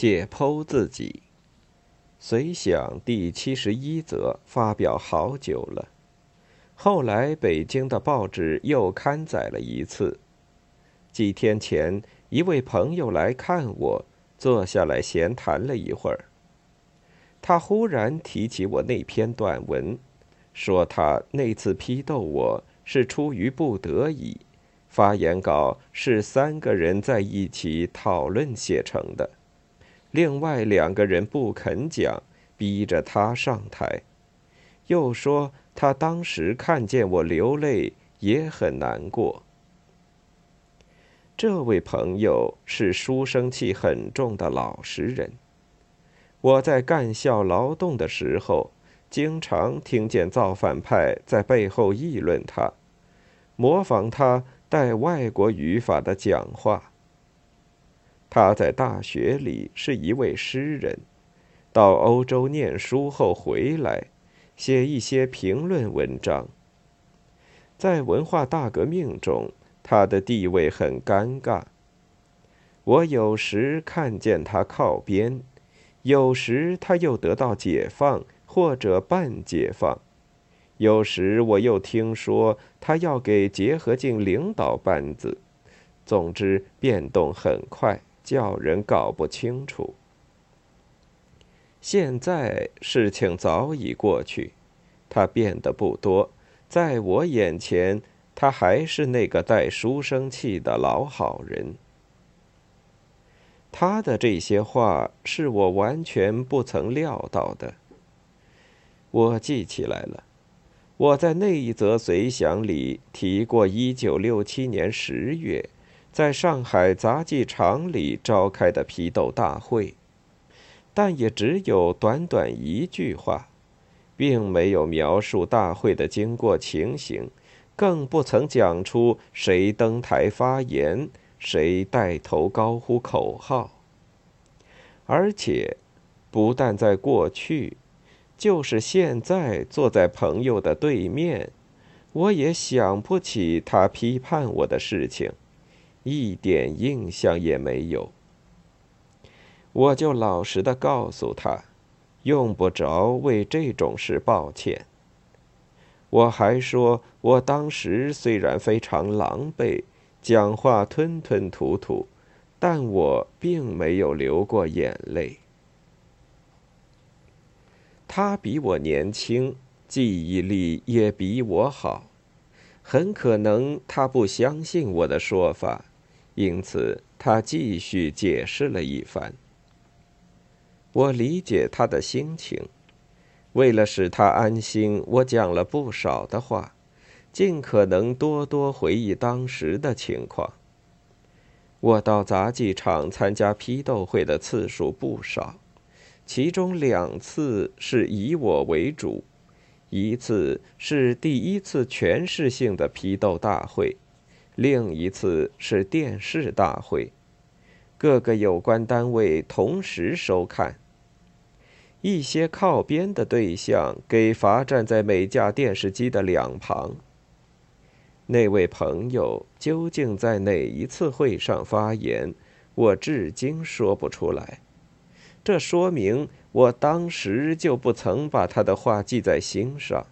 解剖自己。随想第七十一则发表好久了，后来北京的报纸又刊载了一次。几天前，一位朋友来看我，坐下来闲谈了一会儿。他忽然提起我那篇短文，说他那次批斗我是出于不得已，发言稿是三个人在一起讨论写成的。另外两个人不肯讲，逼着他上台。又说他当时看见我流泪，也很难过。这位朋友是书生气很重的老实人。我在干校劳动的时候，经常听见造反派在背后议论他，模仿他带外国语法的讲话。他在大学里是一位诗人，到欧洲念书后回来，写一些评论文章。在文化大革命中，他的地位很尴尬。我有时看见他靠边，有时他又得到解放或者半解放，有时我又听说他要给结合镜领导班子。总之，变动很快。叫人搞不清楚。现在事情早已过去，他变得不多，在我眼前，他还是那个带书生气的老好人。他的这些话是我完全不曾料到的。我记起来了，我在那一则随想里提过，一九六七年十月。在上海杂技场里召开的批斗大会，但也只有短短一句话，并没有描述大会的经过情形，更不曾讲出谁登台发言，谁带头高呼口号。而且，不但在过去，就是现在坐在朋友的对面，我也想不起他批判我的事情。一点印象也没有，我就老实的告诉他，用不着为这种事抱歉。我还说，我当时虽然非常狼狈，讲话吞吞吐吐，但我并没有流过眼泪。他比我年轻，记忆力也比我好，很可能他不相信我的说法。因此，他继续解释了一番。我理解他的心情，为了使他安心，我讲了不少的话，尽可能多多回忆当时的情况。我到杂技场参加批斗会的次数不少，其中两次是以我为主，一次是第一次全市性的批斗大会。另一次是电视大会，各个有关单位同时收看。一些靠边的对象给罚站在每架电视机的两旁。那位朋友究竟在哪一次会上发言，我至今说不出来。这说明我当时就不曾把他的话记在心上。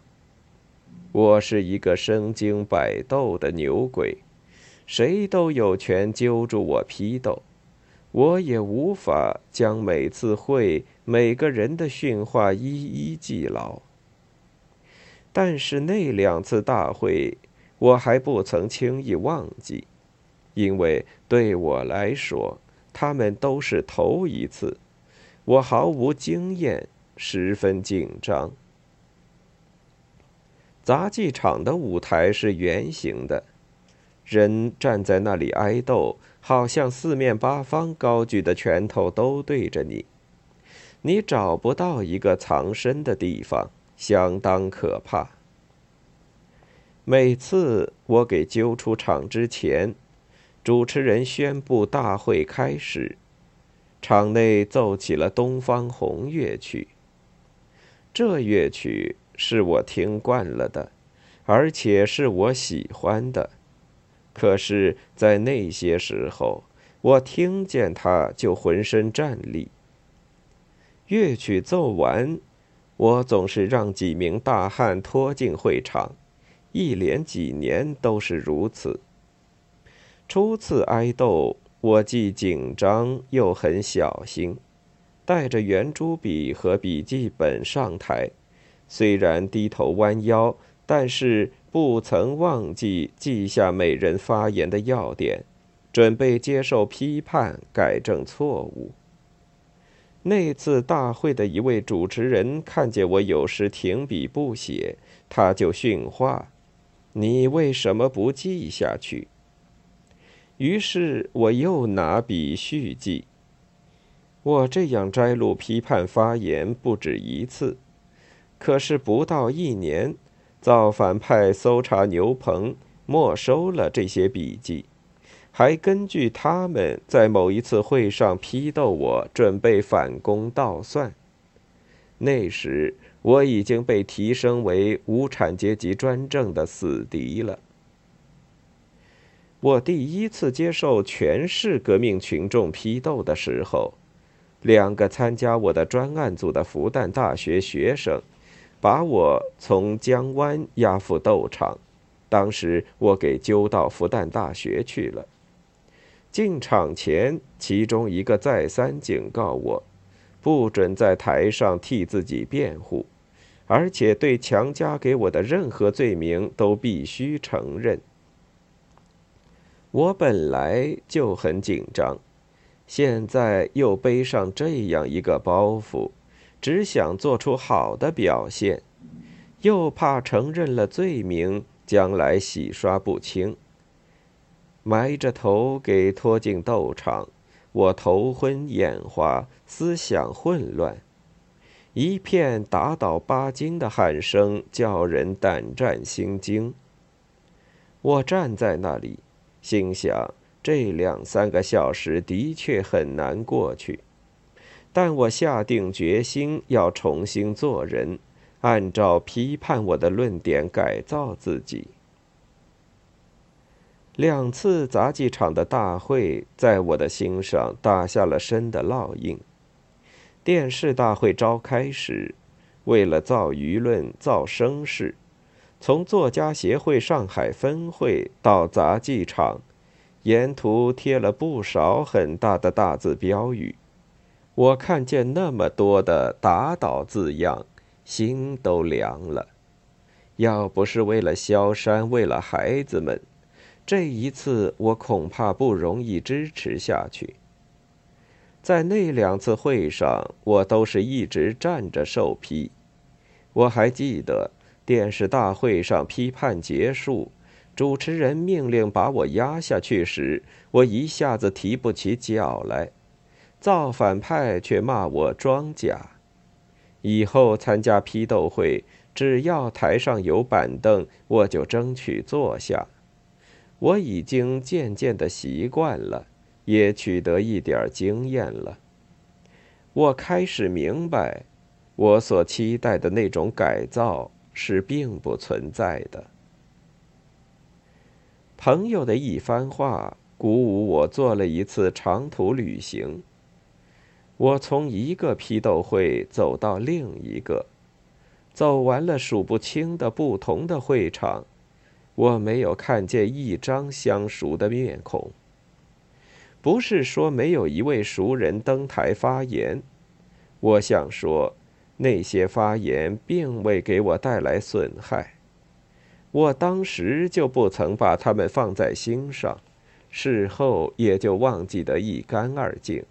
我是一个身经百斗的牛鬼。谁都有权揪住我批斗，我也无法将每次会每个人的训话一一记牢。但是那两次大会，我还不曾轻易忘记，因为对我来说，他们都是头一次，我毫无经验，十分紧张。杂技场的舞台是圆形的。人站在那里挨斗，好像四面八方高举的拳头都对着你，你找不到一个藏身的地方，相当可怕。每次我给揪出场之前，主持人宣布大会开始，场内奏起了《东方红》乐曲。这乐曲是我听惯了的，而且是我喜欢的。可是，在那些时候，我听见他就浑身战栗，乐曲奏完，我总是让几名大汉拖进会场，一连几年都是如此。初次挨斗，我既紧张又很小心，带着圆珠笔和笔记本上台，虽然低头弯腰，但是不曾忘记记下每人发言的要点，准备接受批判，改正错误。那次大会的一位主持人看见我有时停笔不写，他就训话：“你为什么不记下去？”于是我又拿笔续记。我这样摘录批判发言不止一次，可是不到一年，造反派搜查牛棚，没收了这些笔记。还根据他们在某一次会上批斗我，准备反攻倒算。那时我已经被提升为无产阶级专政的死敌了。我第一次接受全市革命群众批斗的时候，两个参加我的专案组的复旦大学学生，把我从江湾押赴斗场。当时我给揪到复旦大学去了。进场前，其中一个再三警告我，不准在台上替自己辩护，而且对强加给我的任何罪名都必须承认。我本来就很紧张，现在又背上这样一个包袱，只想做出好的表现，又怕承认了罪名，将来洗刷不清。埋着头给拖进斗场，我头昏眼花，思想混乱，一片打倒巴金的喊声叫人胆战心惊。我站在那里，心想这两三个小时的确很难过去，但我下定决心要重新做人，按照批判我的论点改造自己。两次杂技场的大会在我的心上打下了深的烙印。电视大会召开时，为了造舆论、造声势，从作家协会上海分会到杂技场，沿途贴了不少很大的大字标语。我看见那么多的“打倒”字样，心都凉了。要不是为了萧山，为了孩子们。这一次，我恐怕不容易支持下去。在那两次会上，我都是一直站着受批。我还记得电视大会上批判结束，主持人命令把我压下去时，我一下子提不起脚来。造反派却骂我装假。以后参加批斗会，只要台上有板凳，我就争取坐下。我已经渐渐的习惯了，也取得一点经验了。我开始明白，我所期待的那种改造是并不存在的。朋友的一番话鼓舞我做了一次长途旅行。我从一个批斗会走到另一个，走完了数不清的不同的会场。我没有看见一张相熟的面孔。不是说没有一位熟人登台发言，我想说，那些发言并未给我带来损害。我当时就不曾把他们放在心上，事后也就忘记得一干二净。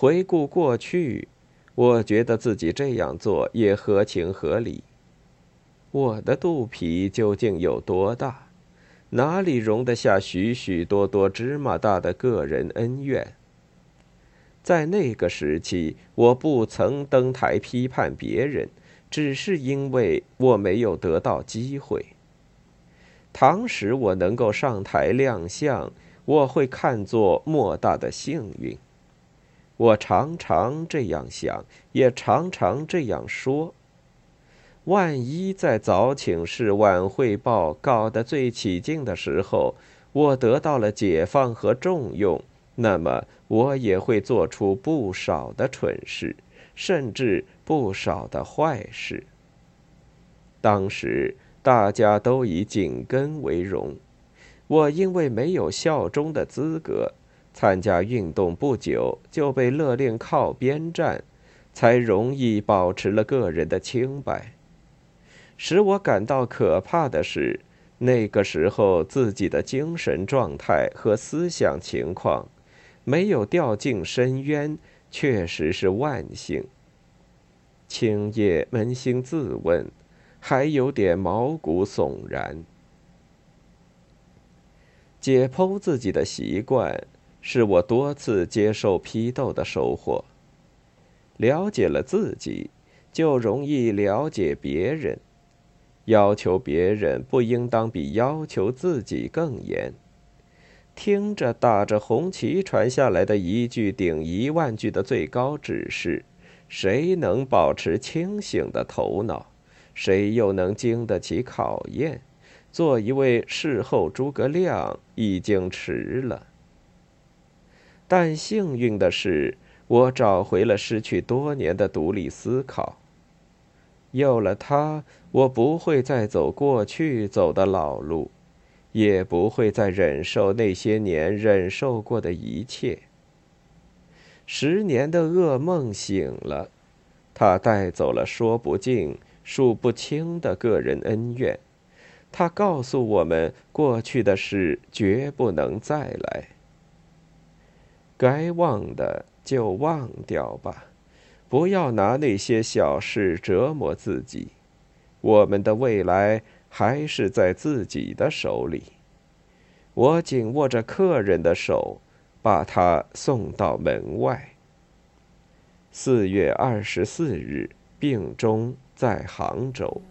回顾过去，我觉得自己这样做也合情合理。我的肚皮究竟有多大？哪里容得下许许多多芝麻大的个人恩怨？在那个时期，我不曾登台批判别人，只是因为我没有得到机会。倘使我能够上台亮相，我会看作莫大的幸运。我常常这样想，也常常这样说。万一在早请示晚汇报搞得最起劲的时候，我得到了解放和重用，那么我也会做出不少的蠢事，甚至不少的坏事。当时大家都以紧跟为荣，我因为没有效忠的资格，参加运动不久就被勒令靠边站，才容易保持了个人的清白。使我感到可怕的是，那个时候自己的精神状态和思想情况，没有掉进深渊，确实是万幸。青叶扪心自问。还有点毛骨悚然。解剖自己的习惯，是我多次接受批斗的收获。了解了自己，就容易了解别人。要求别人，不应当比要求自己更严。听着打着红旗传下来的一句顶一万句的最高指示，谁能保持清醒的头脑？谁又能经得起考验？做一位事后诸葛亮已经迟了。但幸运的是，我找回了失去多年的独立思考。有了它，我不会再走过去走的老路，也不会再忍受那些年忍受过的一切。十年的噩梦醒了，它带走了说不尽。数不清的个人恩怨，他告诉我们：过去的事绝不能再来。该忘的就忘掉吧，不要拿那些小事折磨自己。我们的未来还是在自己的手里。我紧握着客人的手，把他送到门外。四月二十四日，病中。在杭州。